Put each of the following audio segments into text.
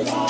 Et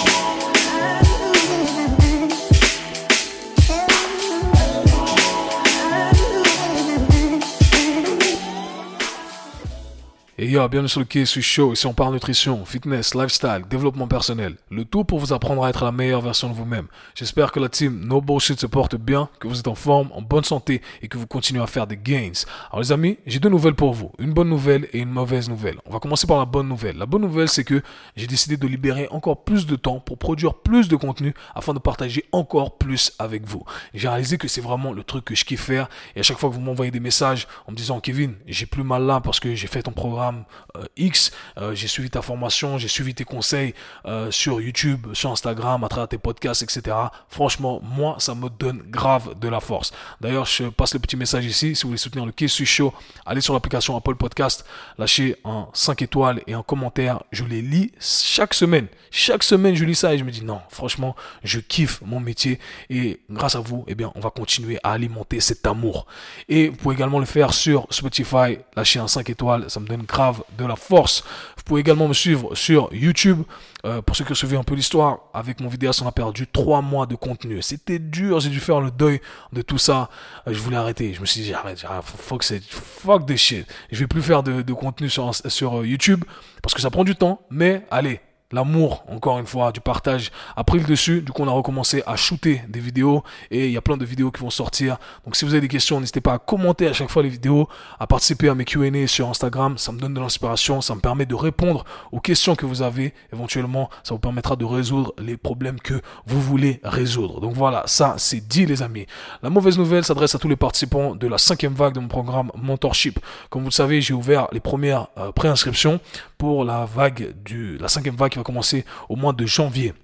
yo, bienvenue sur le KSU Show. Ici, on parle nutrition, fitness, lifestyle, développement personnel. Le tout pour vous apprendre à être la meilleure version de vous-même. J'espère que la team No Bullshit se porte bien, que vous êtes en forme, en bonne santé et que vous continuez à faire des gains. Alors, les amis, j'ai deux nouvelles pour vous. Une bonne nouvelle et une mauvaise nouvelle. On va commencer par la bonne nouvelle. La bonne nouvelle, c'est que j'ai décidé de libérer encore plus de temps pour produire plus de contenu afin de partager encore plus avec vous. J'ai réalisé que c'est vraiment le truc que je kiffe faire. Et à chaque fois que vous m'envoyez des messages en me disant, Kevin, j'ai plus mal là parce que j'ai fait ton programme euh, X, euh, j'ai suivi ta formation, j'ai suivi tes conseils euh, sur YouTube, sur Instagram, à travers tes podcasts, etc. Franchement, moi, ça me donne grave de la force. D'ailleurs, je passe le petit message ici. Si vous voulez soutenir le KSU Show, allez sur l'application Apple Podcast, lâchez un 5 étoiles et un commentaire. Je les lis chaque semaine. Chaque semaine, je lis ça et je me dis non, franchement, je kiffe mon métier et grâce à vous, eh bien, on va continuer à alimenter cet amour. Et vous pouvez également le faire sur Spotify, lâcher un 5 étoiles, ça me donne grave de la force. Vous pouvez également me suivre sur YouTube. Euh, pour ceux qui suivent un peu l'histoire, avec mon vidéo, on a perdu trois mois de contenu. C'était dur, j'ai dû faire le deuil de tout ça. Euh, je voulais arrêter. Je me suis dit, j'arrête, fuck, fuck this shit. Je vais plus faire de, de contenu sur, sur euh, YouTube parce que ça prend du temps. Mais allez, l'amour, encore une fois, du partage a pris le dessus. Du coup, on a recommencé à shooter des vidéos et il y a plein de vidéos qui vont sortir. Donc, si vous avez des questions, n'hésitez pas à commenter à chaque fois les vidéos, à participer à mes Q&A sur Instagram. Ça me donne de l'inspiration, ça me permet de répondre aux questions que vous avez. Éventuellement, ça vous permettra de résoudre les problèmes que vous voulez résoudre. Donc voilà, ça, c'est dit, les amis. La mauvaise nouvelle s'adresse à tous les participants de la cinquième vague de mon programme Mentorship. Comme vous le savez, j'ai ouvert les premières euh, préinscriptions pour la vague du, la cinquième vague commencer au mois de janvier.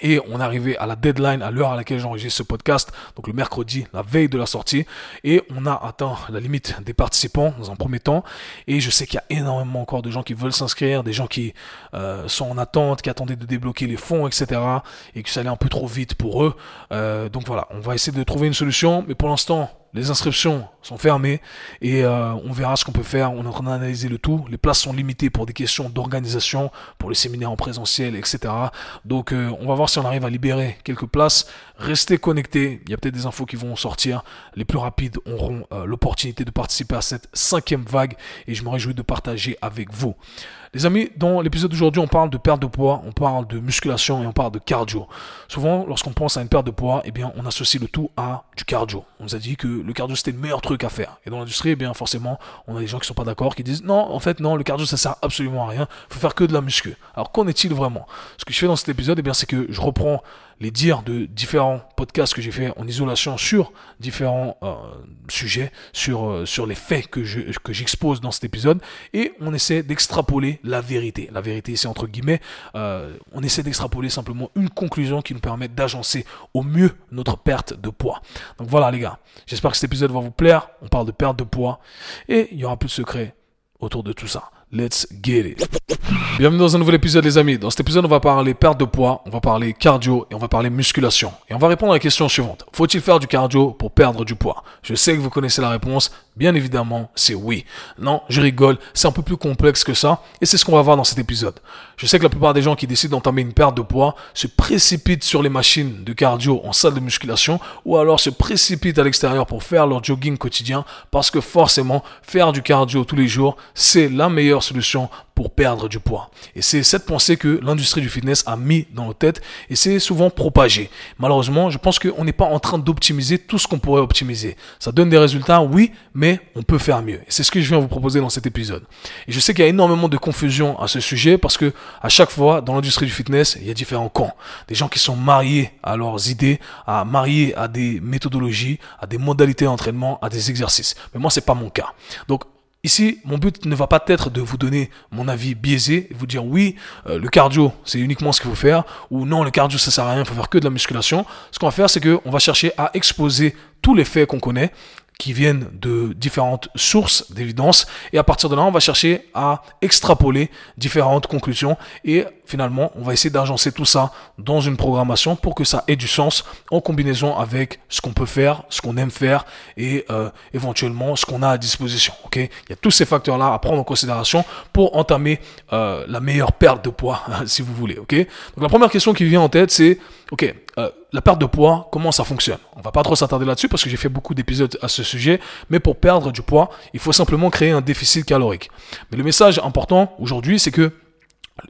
Et on est arrivé à la deadline, à l'heure à laquelle j'enregistre ce podcast, donc le mercredi, la veille de la sortie. Et on a atteint la limite des participants dans un premier temps. Et je sais qu'il y a énormément encore de gens qui veulent s'inscrire, des gens qui euh, sont en attente, qui attendaient de débloquer les fonds, etc. Et que ça allait un peu trop vite pour eux. Euh, donc voilà, on va essayer de trouver une solution. Mais pour l'instant, les inscriptions sont fermées et euh, on verra ce qu'on peut faire. On est en train d'analyser le tout. Les places sont limitées pour des questions d'organisation, pour les séminaires en présentiel, etc. Donc euh, on va voir si on arrive à libérer quelques places. Restez connectés. Il y a peut-être des infos qui vont sortir. Les plus rapides auront euh, l'opportunité de participer à cette cinquième vague et je me réjouis de partager avec vous. Les amis, dans l'épisode d'aujourd'hui, on parle de perte de poids, on parle de musculation et on parle de cardio. Souvent, lorsqu'on pense à une perte de poids, eh bien, on associe le tout à du cardio. On nous a dit que le cardio c'était le meilleur truc à faire. Et dans l'industrie, eh bien, forcément, on a des gens qui sont pas d'accord, qui disent non, en fait, non, le cardio ça sert absolument à rien. Faut faire que de la muscu. Alors, qu'en est-il vraiment? Ce que je fais dans cet épisode, eh bien, c'est que je reprends les dires de différents podcasts que j'ai fait en isolation sur différents euh, sujets, sur, euh, sur les faits que, je, que j'expose dans cet épisode, et on essaie d'extrapoler la vérité. La vérité, c'est entre guillemets, euh, on essaie d'extrapoler simplement une conclusion qui nous permet d'agencer au mieux notre perte de poids. Donc voilà les gars, j'espère que cet épisode va vous plaire. On parle de perte de poids, et il y aura plus de secrets autour de tout ça. Let's get it. Bienvenue dans un nouvel épisode les amis. Dans cet épisode on va parler perte de poids, on va parler cardio et on va parler musculation. Et on va répondre à la question suivante. Faut-il faire du cardio pour perdre du poids? Je sais que vous connaissez la réponse. Bien évidemment, c'est oui. Non, je rigole. C'est un peu plus complexe que ça. Et c'est ce qu'on va voir dans cet épisode. Je sais que la plupart des gens qui décident d'entamer une perte de poids se précipitent sur les machines de cardio en salle de musculation ou alors se précipitent à l'extérieur pour faire leur jogging quotidien parce que forcément, faire du cardio tous les jours, c'est la meilleure solution pour perdre du poids. Et c'est cette pensée que l'industrie du fitness a mis dans nos têtes et c'est souvent propagé. Malheureusement, je pense qu'on n'est pas en train d'optimiser tout ce qu'on pourrait optimiser. Ça donne des résultats, oui, mais on peut faire mieux. Et c'est ce que je viens vous proposer dans cet épisode. Et je sais qu'il y a énormément de confusion à ce sujet parce que à chaque fois, dans l'industrie du fitness, il y a différents camps. Des gens qui sont mariés à leurs idées, à mariés à des méthodologies, à des modalités d'entraînement, à des exercices. Mais moi, c'est pas mon cas. Donc, Ici, mon but ne va pas être de vous donner mon avis biaisé et vous dire oui, euh, le cardio, c'est uniquement ce qu'il faut faire, ou non, le cardio, ça sert à rien, il faut faire que de la musculation. Ce qu'on va faire, c'est qu'on va chercher à exposer tous les faits qu'on connaît, qui viennent de différentes sources d'évidence, et à partir de là, on va chercher à extrapoler différentes conclusions et finalement, on va essayer d'agencer tout ça dans une programmation pour que ça ait du sens en combinaison avec ce qu'on peut faire, ce qu'on aime faire et euh, éventuellement ce qu'on a à disposition. Ok, il y a tous ces facteurs-là à prendre en considération pour entamer euh, la meilleure perte de poids, si vous voulez. Ok, donc la première question qui vient en tête, c'est ok, euh, la perte de poids, comment ça fonctionne? On va pas trop s'attarder là-dessus parce que j'ai fait beaucoup d'épisodes à ce sujet, mais pour perdre du poids, il faut simplement créer un déficit calorique. Mais le message important aujourd'hui, c'est que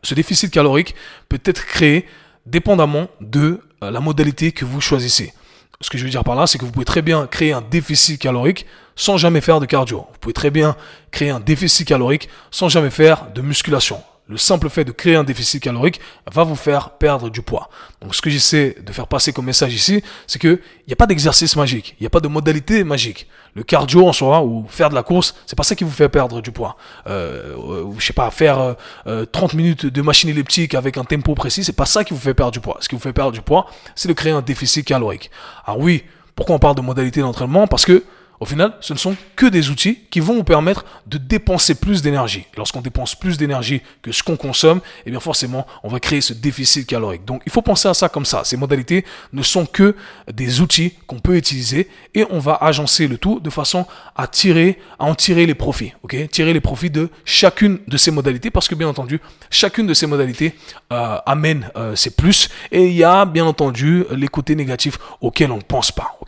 ce déficit calorique peut être créé dépendamment de euh, la modalité que vous choisissez. Ce que je veux dire par là, c'est que vous pouvez très bien créer un déficit calorique sans jamais faire de cardio. Vous pouvez très bien créer un déficit calorique sans jamais faire de musculation le simple fait de créer un déficit calorique va vous faire perdre du poids. Donc ce que j'essaie de faire passer comme message ici, c'est que il n'y a pas d'exercice magique, il n'y a pas de modalité magique. Le cardio en soi ou faire de la course, c'est pas ça qui vous fait perdre du poids. Euh, ou, je sais pas, faire 30 euh, minutes de machine elliptique avec un tempo précis, c'est pas ça qui vous fait perdre du poids. Ce qui vous fait perdre du poids, c'est de créer un déficit calorique. Alors oui, pourquoi on parle de modalité d'entraînement? Parce que au final, ce ne sont que des outils qui vont vous permettre de dépenser plus d'énergie. Lorsqu'on dépense plus d'énergie que ce qu'on consomme, eh bien forcément, on va créer ce déficit calorique. Donc, il faut penser à ça comme ça. Ces modalités ne sont que des outils qu'on peut utiliser et on va agencer le tout de façon à tirer, en tirer les profits. Ok, tirer les profits de chacune de ces modalités parce que bien entendu, chacune de ces modalités euh, amène euh, ses plus et il y a bien entendu les côtés négatifs auxquels on ne pense pas.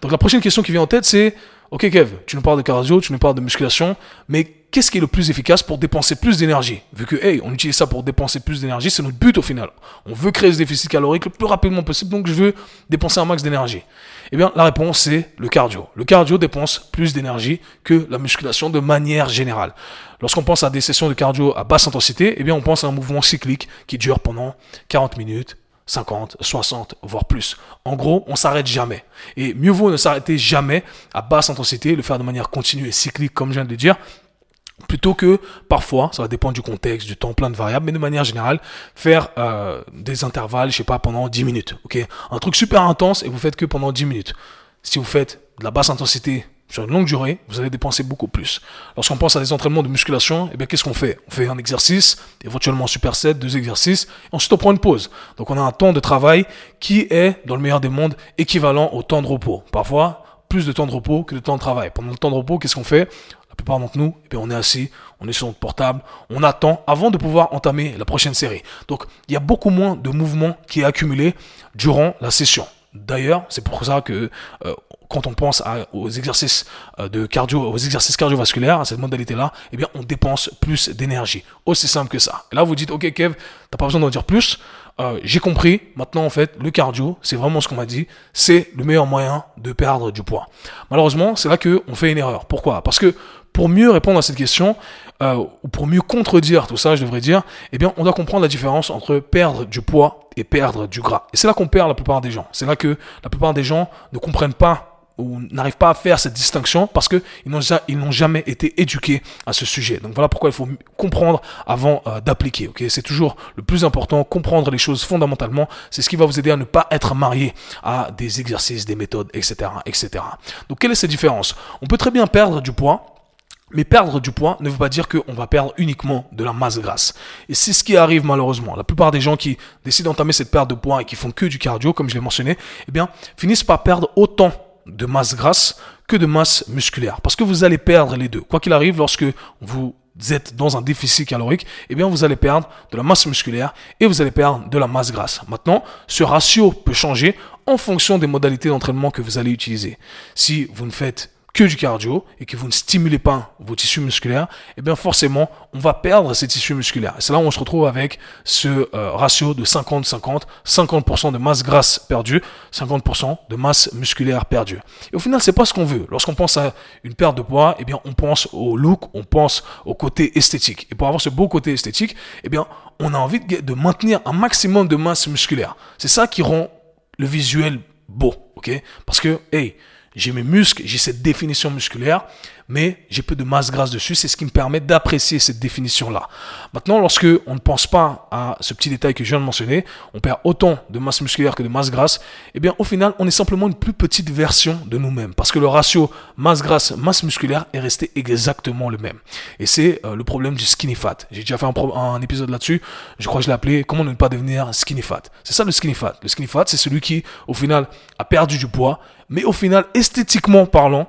Donc la prochaine question qui vient en tête, c'est Ok Kev, tu nous parles de cardio, tu nous parles de musculation, mais qu'est-ce qui est le plus efficace pour dépenser plus d'énergie? Vu que, hey, on utilise ça pour dépenser plus d'énergie, c'est notre but au final. On veut créer ce déficit calorique le plus rapidement possible, donc je veux dépenser un max d'énergie. Eh bien, la réponse, c'est le cardio. Le cardio dépense plus d'énergie que la musculation de manière générale. Lorsqu'on pense à des sessions de cardio à basse intensité, eh bien, on pense à un mouvement cyclique qui dure pendant 40 minutes, 50, 60, voire plus. En gros, on s'arrête jamais. Et mieux vaut ne s'arrêter jamais à basse intensité, le faire de manière continue et cyclique, comme je viens de le dire, plutôt que parfois, ça va dépendre du contexte, du temps, plein de variables, mais de manière générale, faire euh, des intervalles, je sais pas, pendant 10 minutes. Un truc super intense et vous faites que pendant 10 minutes. Si vous faites de la basse intensité sur une longue durée, vous allez dépenser beaucoup plus. Lorsqu'on pense à des entraînements de musculation, eh bien, qu'est-ce qu'on fait? On fait un exercice, éventuellement un superset, deux exercices, et ensuite on prend une pause. Donc on a un temps de travail qui est, dans le meilleur des mondes, équivalent au temps de repos. Parfois, plus de temps de repos que de temps de travail. Pendant le temps de repos, qu'est-ce qu'on fait? La plupart d'entre nous, eh on est assis, on est sur notre portable, on attend avant de pouvoir entamer la prochaine série. Donc il y a beaucoup moins de mouvements qui est accumulé durant la session. D'ailleurs, c'est pour ça que euh, quand on pense aux exercices euh, de cardio, aux exercices cardiovasculaires, à cette modalité-là, eh bien, on dépense plus d'énergie. Aussi simple que ça. Et là, vous dites, ok, Kev, t'as pas besoin d'en dire plus. Euh, j'ai compris. Maintenant, en fait, le cardio, c'est vraiment ce qu'on m'a dit. C'est le meilleur moyen de perdre du poids. Malheureusement, c'est là que on fait une erreur. Pourquoi? Parce que pour mieux répondre à cette question, euh, ou pour mieux contredire tout ça, je devrais dire, eh bien, on doit comprendre la différence entre perdre du poids et perdre du gras. Et c'est là qu'on perd la plupart des gens. C'est là que la plupart des gens ne comprennent pas n'arrivent pas à faire cette distinction parce qu'ils n'ont jamais été éduqués à ce sujet. Donc voilà pourquoi il faut comprendre avant euh, d'appliquer. C'est toujours le plus important. Comprendre les choses fondamentalement, c'est ce qui va vous aider à ne pas être marié à des exercices, des méthodes, etc., etc. Donc quelle est cette différence? On peut très bien perdre du poids. Mais perdre du poids ne veut pas dire qu'on va perdre uniquement de la masse grasse. Et c'est ce qui arrive malheureusement. La plupart des gens qui décident d'entamer cette perte de poids et qui font que du cardio, comme je l'ai mentionné, eh bien, finissent par perdre autant de masse grasse que de masse musculaire. Parce que vous allez perdre les deux. Quoi qu'il arrive, lorsque vous êtes dans un déficit calorique, eh bien, vous allez perdre de la masse musculaire et vous allez perdre de la masse grasse. Maintenant, ce ratio peut changer en fonction des modalités d'entraînement que vous allez utiliser. Si vous ne faites que du cardio et que vous ne stimulez pas vos tissus musculaires, eh bien forcément, on va perdre ces tissus musculaires. C'est là où on se retrouve avec ce euh, ratio de 50-50, 50%, de masse grasse perdue, 50% de masse musculaire perdue. Et au final, c'est pas ce qu'on veut. Lorsqu'on pense à une perte de poids, eh bien on pense au look, on pense au côté esthétique. Et pour avoir ce beau côté esthétique, eh bien on a envie de maintenir un maximum de masse musculaire. C'est ça qui rend le visuel beau, ok? Parce que, hey, j'ai mes muscles, j'ai cette définition musculaire, mais j'ai peu de masse grasse dessus. C'est ce qui me permet d'apprécier cette définition-là. Maintenant, lorsque on ne pense pas à ce petit détail que je viens de mentionner, on perd autant de masse musculaire que de masse grasse, eh bien, au final, on est simplement une plus petite version de nous-mêmes. Parce que le ratio masse grasse, masse musculaire est resté exactement le même. Et c'est euh, le problème du skinny fat. J'ai déjà fait un, un épisode là-dessus. Je crois que je l'ai appelé Comment ne pas devenir skinny fat. C'est ça le skinny fat. Le skinny fat, c'est celui qui, au final, a perdu du poids, mais au final, esthétiquement parlant,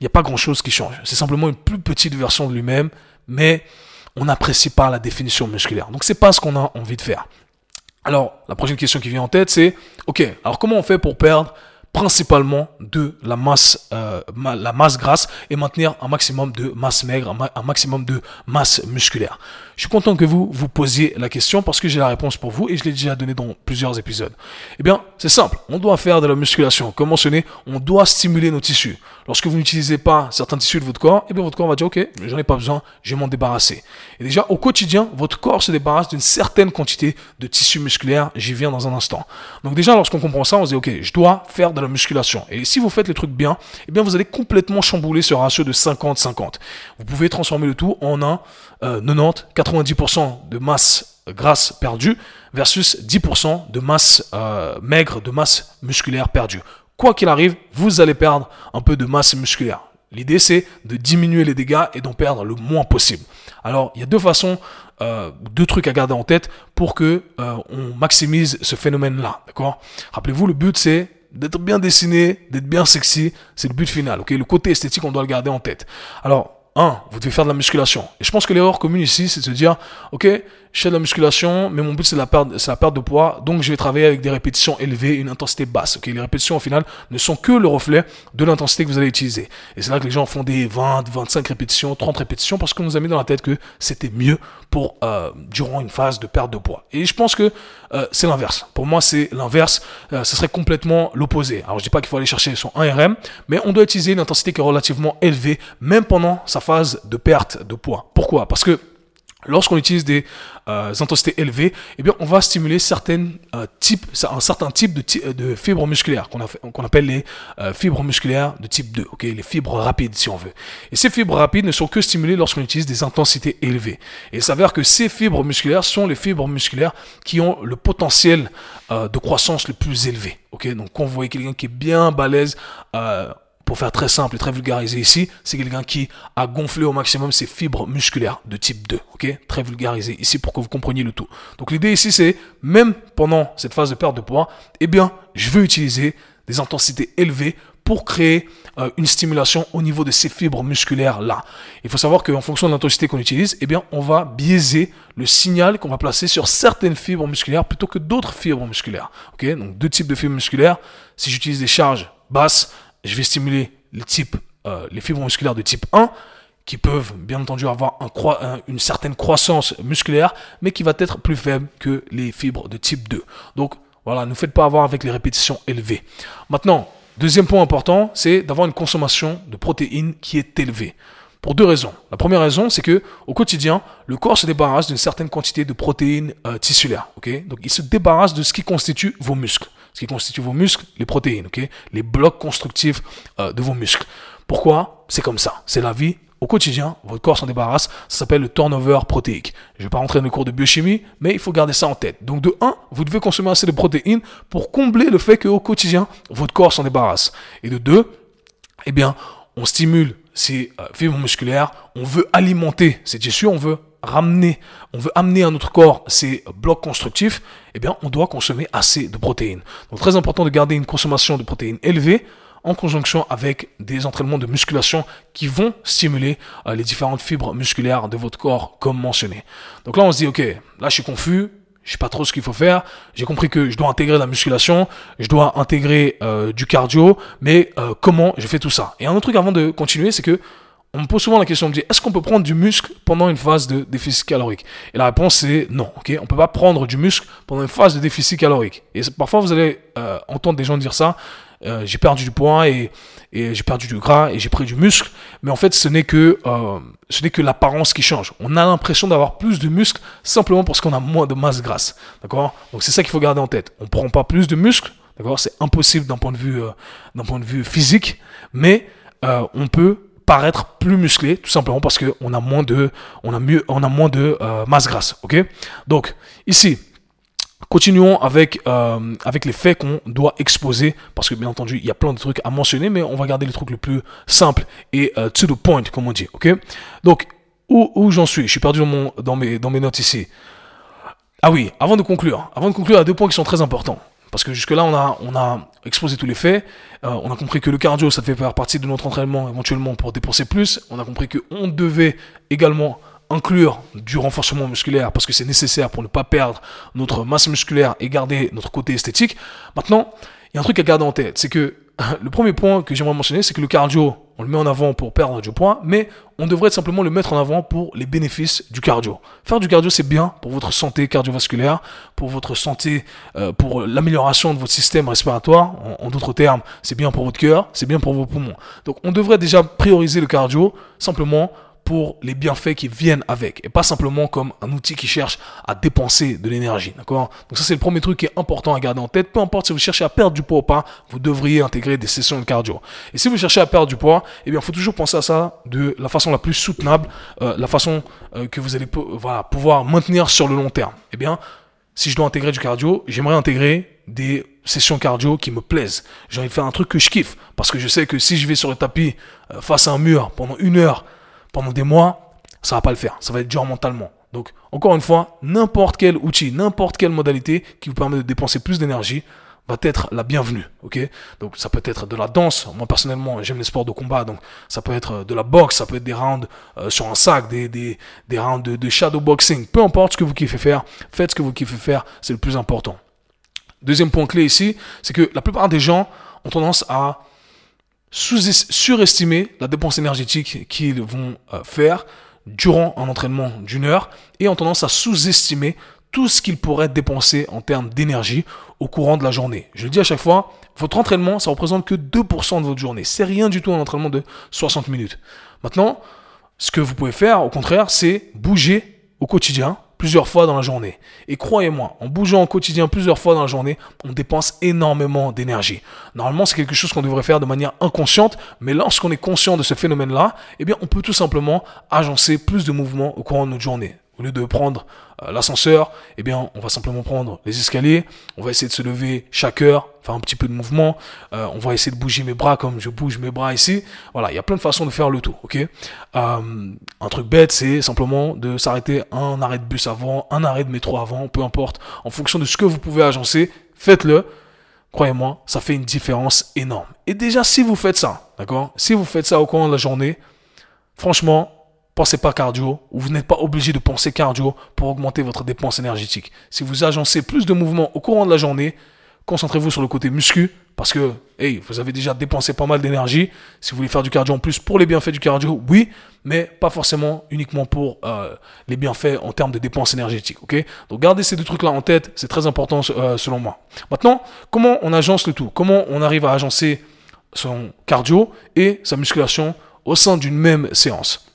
il n'y a pas grand-chose qui change. C'est simplement une plus petite version de lui-même, mais on n'apprécie pas la définition musculaire. Donc c'est pas ce qu'on a envie de faire. Alors, la prochaine question qui vient en tête, c'est, ok, alors comment on fait pour perdre principalement de la masse, euh, grasse et maintenir un maximum de masse maigre, un, maximum de masse musculaire? Je suis content que vous vous posiez la question parce que j'ai la réponse pour vous et je l'ai déjà donné dans plusieurs épisodes. Eh bien, c'est simple. On doit faire de la musculation. Comme mentionné, on doit stimuler nos tissus. Lorsque vous n'utilisez pas certains tissus de votre corps, eh bien, votre corps va dire, OK, j'en ai pas besoin, je vais m'en débarrasser. Et déjà, au quotidien, votre corps se débarrasse d'une certaine quantité de tissus musculaires. J'y viens dans un instant. Donc déjà, lorsqu'on comprend ça, on se dit, OK, je dois faire de la musculation. Et si vous faites les trucs bien, eh bien, vous allez complètement chambouler ce ratio de 50-50. Vous pouvez transformer le tout en un 90, euh, 90% de masse grasse perdue versus 10% de masse euh, maigre, de masse musculaire perdue. Quoi qu'il arrive, vous allez perdre un peu de masse musculaire. L'idée, c'est de diminuer les dégâts et d'en perdre le moins possible. Alors, il y a deux façons, euh, deux trucs à garder en tête pour que on maximise ce phénomène-là. D'accord? Rappelez-vous, le but, c'est d'être bien dessiné, d'être bien sexy. C'est le but final. Ok? Le côté esthétique, on doit le garder en tête. Alors, un, vous devez faire de la musculation. Et je pense que l'erreur commune ici, c'est de se dire, ok, je fais de la musculation, mais mon but c'est la perte, c'est la perte de poids, donc je vais travailler avec des répétitions élevées, une intensité basse. Ok, les répétitions au final ne sont que le reflet de l'intensité que vous allez utiliser. Et c'est là que les gens font des 20, 25 répétitions, 30 répétitions, parce qu'on nous a mis dans la tête que c'était mieux pour euh, durant une phase de perte de poids. Et je pense que euh, c'est l'inverse. Pour moi, c'est l'inverse. Euh, ce serait complètement l'opposé. Alors je dis pas qu'il faut aller chercher son 1RM, mais on doit utiliser une intensité qui est relativement élevée, même pendant sa phase de perte de poids. Pourquoi? Parce que Lorsqu'on utilise des euh, intensités élevées, eh on va stimuler certaines euh, types, un certain type de, euh, de fibres musculaires qu'on appelle les fibres musculaires de type 2, ok, les fibres rapides si on veut. Et ces fibres rapides ne sont que stimulées lorsqu'on utilise des intensités élevées. Et il s'avère que ces fibres musculaires sont les fibres musculaires qui ont le potentiel de croissance le plus élevé. Donc quand vous voyez quelqu'un qui est bien balèze pour faire très simple et très vulgarisé ici, c'est quelqu'un qui a gonflé au maximum ses fibres musculaires de type 2. Ok? Très vulgarisé ici pour que vous compreniez le tout. Donc l'idée ici, c'est même pendant cette phase de perte de poids, eh bien, je veux utiliser des intensités élevées pour créer euh, une stimulation au niveau de ces fibres musculaires là. Il faut savoir qu'en fonction de l'intensité qu'on utilise, eh bien, on va biaiser le signal qu'on va placer sur certaines fibres musculaires plutôt que d'autres fibres musculaires. Ok? Donc deux types de fibres musculaires. Si j'utilise des charges basses, je vais stimuler euh, les fibres musculaires de type 1 qui peuvent bien entendu avoir un, une certaine croissance musculaire, mais qui va être plus faible que les fibres de type 2. Donc voilà, ne faites pas avoir avec les répétitions élevées. Maintenant, deuxième point important, c'est d'avoir une consommation de protéines qui est élevée. Pour deux raisons. La première raison, c'est que au quotidien, le corps se débarrasse d'une certaine quantité de protéines euh, tissulaires. Donc il se débarrasse de ce qui constitue vos muscles ce qui constitue vos muscles, les protéines, ok? Les blocs constructifs euh, de vos muscles. Pourquoi? C'est comme ça. C'est la vie. Au quotidien, votre corps s'en débarrasse. Ça s'appelle le turnover protéique. Je ne vais pas rentrer dans le cours de biochimie, mais il faut garder ça en tête. Donc de 1, vous devez consommer assez de protéines pour combler le fait qu'au quotidien, votre corps s'en débarrasse. Et de 2, eh bien, on stimule ces euh, fibres musculaires, on veut alimenter ces tissus, on veut ramener, on veut amener à notre corps ces blocs constructifs, eh bien, on doit consommer assez de protéines. Donc, très important de garder une consommation de protéines élevée en conjonction avec des entraînements de musculation qui vont stimuler euh, les différentes fibres musculaires de votre corps, comme mentionné. Donc là, on se dit, ok, là, je suis confus, je sais pas trop ce qu'il faut faire. J'ai compris que je dois intégrer la musculation, je dois intégrer euh, du cardio, mais euh, comment je fais tout ça? Et un autre truc avant de continuer, c'est que on me pose souvent la question, on me dit, est-ce qu'on peut prendre du muscle pendant une phase de déficit calorique? Et la réponse c'est non, ok? On peut pas prendre du muscle pendant une phase de déficit calorique. Et parfois vous allez euh, entendre des gens dire ça, euh, j'ai perdu du poids et, et j'ai perdu du gras et j'ai pris du muscle, mais en fait ce n'est que euh, ce n'est que l'apparence qui change. On a l'impression d'avoir plus de muscle simplement parce qu'on a moins de masse grasse, d'accord? Donc c'est ça qu'il faut garder en tête. On prend pas plus de muscle, d'accord? C'est impossible d'un point de vue d'un point de vue physique, mais on peut paraître plus musclé, tout simplement parce qu'on a moins de, on a mieux, on a moins de euh, masse grasse. Ok? Donc ici, Continuons avec, euh, avec les faits qu'on doit exposer, parce que bien entendu, il y a plein de trucs à mentionner, mais on va garder les trucs le plus simples et euh, to the point, comme on dit. ok? Donc, où, où j'en suis? Je suis perdu dans, mon, dans, mes, dans mes notes ici. Ah oui, avant de conclure, avant de conclure, il y a deux points qui sont très importants. Parce que jusque-là, on a, on a exposé tous les faits. Euh, on a compris que le cardio, ça devait faire partie de notre entraînement éventuellement pour dépenser plus. On a compris qu'on devait également inclure du renforcement musculaire parce que c'est nécessaire pour ne pas perdre notre masse musculaire et garder notre côté esthétique. Maintenant, il y a un truc à garder en tête, c'est que le premier point que j'aimerais mentionner, c'est que le cardio, on le met en avant pour perdre du poids, mais on devrait simplement le mettre en avant pour les bénéfices du cardio. Faire du cardio, c'est bien pour votre santé cardiovasculaire, pour votre santé, euh, pour l'amélioration de votre système respiratoire. En, en d'autres termes, c'est bien pour votre cœur, c'est bien pour vos poumons. Donc, on devrait déjà prioriser le cardio simplement pour les bienfaits qui viennent avec et pas simplement comme un outil qui cherche à dépenser de l'énergie. D'accord? Donc ça c'est le premier truc qui est important à garder en tête. Peu importe si vous cherchez à perdre du poids ou pas, vous devriez intégrer des sessions de cardio. Et si vous cherchez à perdre du poids, eh bien faut toujours penser à ça de la façon la plus soutenable, euh, la façon euh, que vous allez pouvoir maintenir sur le long terme. Eh bien si je dois intégrer du cardio, j'aimerais intégrer des sessions cardio qui me plaisent. J'ai envie de faire un truc que je kiffe parce que je sais que si je vais sur le tapis euh, face à un mur pendant une heure pendant des mois, ça va pas le faire. Ça va être dur mentalement. Donc, encore une fois, n'importe quel outil, n'importe quelle modalité qui vous permet de dépenser plus d'énergie va être la bienvenue, ok? Donc ça peut être de la danse. Moi personnellement, j'aime les sports de combat, donc ça peut être de la boxe, ça peut être des rounds euh, sur un sac, des, des, des rounds de, de shadow boxing. Peu importe ce que vous kiffez faire, faites ce que vous kiffez faire, c'est le plus important. Deuxième point clé ici, c'est que la plupart des gens ont tendance à surestimer la dépense énergétique qu'ils vont euh, faire durant un entraînement d'une heure et ont tendance à sous-estimer tout ce qu'ils pourraient dépenser en termes d'énergie au courant de la journée. Je le dis à chaque fois, votre entraînement, ça représente que 2% de votre journée. C'est rien du tout un entraînement de 60 minutes. Maintenant, ce que vous pouvez faire, au contraire, c'est bouger au quotidien plusieurs fois dans la journée. Et croyez-moi, en bougeant au quotidien plusieurs fois dans la journée, on dépense énormément d'énergie. Normalement, c'est quelque chose qu'on devrait faire de manière inconsciente, mais lorsqu'on est conscient de ce phénomène-là, eh bien, on peut tout simplement agencer plus de mouvements au courant de notre journée. Au lieu de prendre euh, l'ascenseur, eh bien, on va simplement prendre les escaliers. On va essayer de se lever chaque heure, faire un petit peu de mouvement. Euh, on va essayer de bouger mes bras comme je bouge mes bras ici. Voilà, il y a plein de façons de faire le tout, ok? Euh, Un truc bête, c'est simplement de s'arrêter un arrêt de bus avant, un arrêt de métro avant, peu importe. En fonction de ce que vous pouvez agencer, faites-le. Croyez-moi, ça fait une différence énorme. Et déjà, si vous faites ça, d'accord? Si vous faites ça au cours de la journée, franchement, pensez pas cardio, ou vous n'êtes pas obligé de penser cardio pour augmenter votre dépense énergétique. Si vous agencez plus de mouvements au courant de la journée, concentrez-vous sur le côté muscu, parce que, hey, vous avez déjà dépensé pas mal d'énergie. Si vous voulez faire du cardio en plus pour les bienfaits du cardio, oui, mais pas forcément uniquement pour euh, les bienfaits en termes de dépenses énergétiques, ok? Donc gardez ces deux trucs-là en tête, c'est très important euh, selon moi. Maintenant, comment on agence le tout? Comment on arrive à agencer son cardio et sa musculation au sein d'une même séance?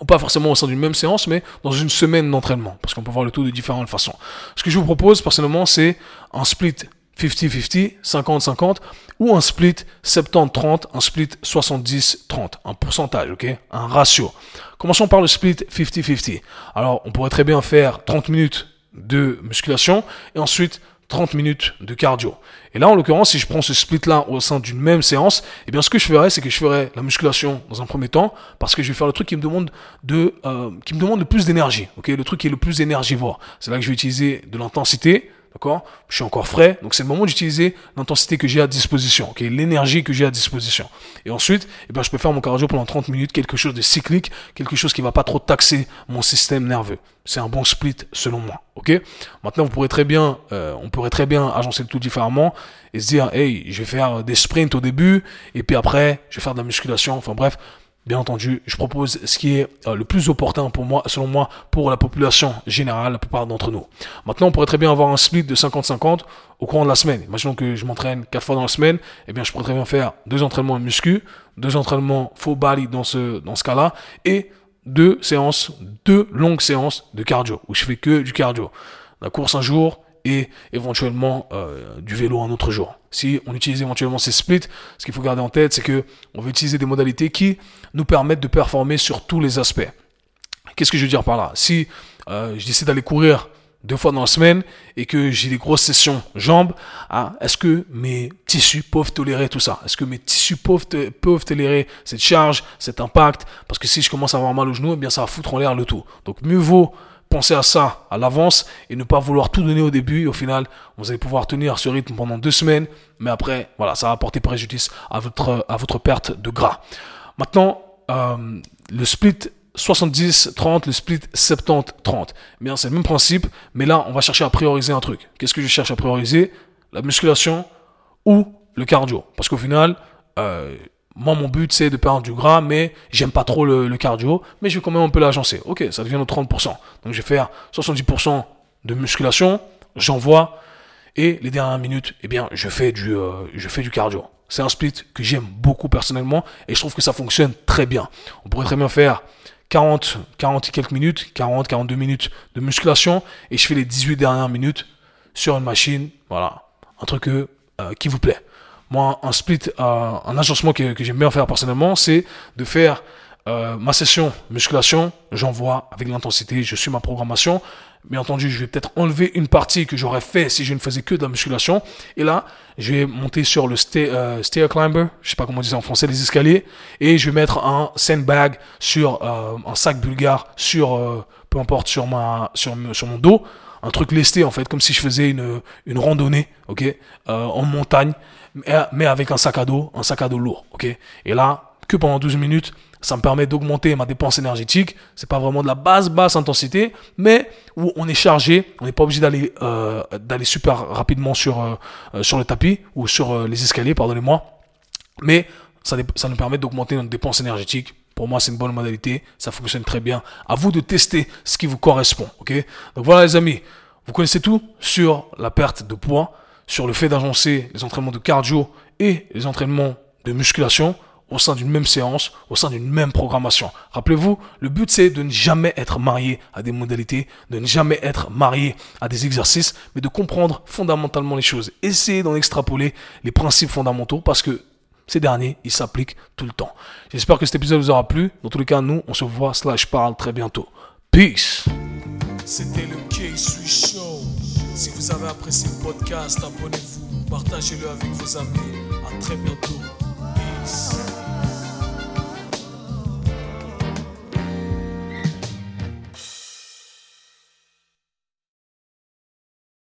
Ou pas forcément au sein d'une même séance, mais dans une semaine d'entraînement, parce qu'on peut voir le tout de différentes façons. Ce que je vous propose personnellement, c'est un split 50-50, 50-50, ou un split 70-30, un split 70-30, un pourcentage, ok? Un ratio. Commençons par le split 50-50. Alors, on pourrait très bien faire 30 minutes de musculation, et ensuite 30 minutes de cardio. Et là, en l'occurrence, si je prends ce split-là au sein d'une même séance, eh bien, ce que je ferais, c'est que je ferais la musculation dans un premier temps, parce que je vais faire le truc qui me demande de, euh, qui me demande le plus d'énergie. Ok, le truc qui est le plus énergivore. C'est là que je vais utiliser de l'intensité, D'accord? Je suis encore frais, donc c'est le moment d'utiliser l'intensité que j'ai à disposition, l'énergie que j'ai à disposition. Et ensuite, eh ben, je peux faire mon cardio pendant 30 minutes, quelque chose de cyclique, quelque chose qui va pas trop taxer mon système nerveux. C'est un bon split selon moi, ok? Maintenant, vous pourrez très bien, euh, on pourrait très bien agencer le tout différemment et se dire, hey, je vais faire des sprints au début, et puis après, je vais faire de la musculation. Enfin bref, Bien entendu, je propose ce qui est euh, le plus opportun pour moi, selon moi, pour la population générale, la plupart d'entre nous. Maintenant, on pourrait très bien avoir un split de 50-50 au courant de la semaine. Imaginons que je m'entraîne quatre fois dans la semaine, eh bien, je pourrais très bien faire deux entraînements muscu, deux entraînements full body dans ce, dans ce cas-là, et deux séances, deux longues séances de cardio, où je fais que du cardio. La course un jour, et éventuellement euh, du vélo un autre jour. Si on utilise éventuellement ces splits, ce qu'il faut garder en tête, c'est que on veut utiliser des modalités qui nous permettent de performer sur tous les aspects. Qu'est-ce que je veux dire par là? Si euh, je décide d'aller courir deux fois dans la semaine et que j'ai des grosses sessions jambes, ah, est-ce que mes tissus peuvent tolérer tout ça? Est-ce que mes tissus peuvent, peuvent tolérer cette charge, cet impact? Parce que si je commence à avoir mal au genou, eh bien ça va foutre en l'air le tout. Donc mieux vaut penser à ça à l'avance et ne pas vouloir tout donner au début. au final, vous allez pouvoir tenir ce rythme pendant deux semaines, mais après, voilà, ça va apporter préjudice à votre, à votre perte de gras. Maintenant, euh, le split 70-30, le split 70-30. Bien, c'est le même principe, mais là, on va chercher à prioriser un truc. Qu'est-ce que je cherche à prioriser? La musculation ou le cardio Parce qu'au final, euh, moi, mon but, c'est de perdre du gras, mais j'aime pas trop le, cardio, mais je vais quand même un peu l'agencer. Ok, ça devient nos 30%. Donc, je vais faire 70% de musculation, j'envoie, et les dernières minutes, eh bien, je fais du, euh, je fais du cardio. C'est un split que j'aime beaucoup personnellement, et je trouve que ça fonctionne très bien. On pourrait très bien faire 40, 40 et quelques minutes, 40, 42 minutes de musculation et je fais les 18 dernières minutes sur une machine. Voilà. Un truc euh, qui vous plaît. Moi, un split, euh, un agencement que, j'aime bien faire personnellement, c'est de faire euh, ma session musculation, j'envoie avec l'intensité, je suis ma programmation. Bien entendu, je vais peut-être enlever une partie que j'aurais fait si je ne faisais que de la musculation. Et là, je vais monter sur le euh, stair climber, je sais pas comment on dit en français, les escaliers, et je vais mettre un sandbag sur euh, un sac bulgare sur, euh, peu importe, sur ma, sur, sur mon dos, un truc lesté en fait, comme si je faisais une, une randonnée, ok, en montagne, mais avec un sac à dos, un sac à dos lourd, ok. Et là, que pendant 12 minutes, ça me permet d'augmenter ma dépense énergétique. C'est pas vraiment de la basse basse intensité, mais où on est chargé, on n'est pas obligé d'aller euh, d'aller super rapidement sur euh, euh, sur le tapis ou sur les escaliers, pardonnez-moi. Mais ça, ça nous permet d'augmenter notre dépense énergétique. Pour moi, c'est une bonne modalité. Ça fonctionne très bien. À vous de tester ce qui vous correspond. Ok? Donc voilà, les amis. Vous connaissez tout sur la perte de poids, sur le fait d'agencer les entraînements de cardio et les entraînements de musculation au sein d'une même séance, au sein d'une même programmation. Rappelez-vous, le but c'est de ne jamais être marié à des modalités, de ne jamais être marié à des exercices, mais de comprendre fondamentalement les choses. Essayez d'en extrapoler les principes fondamentaux parce que ces derniers, ils s'appliquent tout le temps. J'espère que cet épisode vous aura plu. Dans tous les cas, nous, on se voit slash parle très bientôt. Peace. C'était le K-Swiss Show. Si vous avez apprécié le podcast, abonnez-vous, partagez-le avec vos amis. À très bientôt. Peace.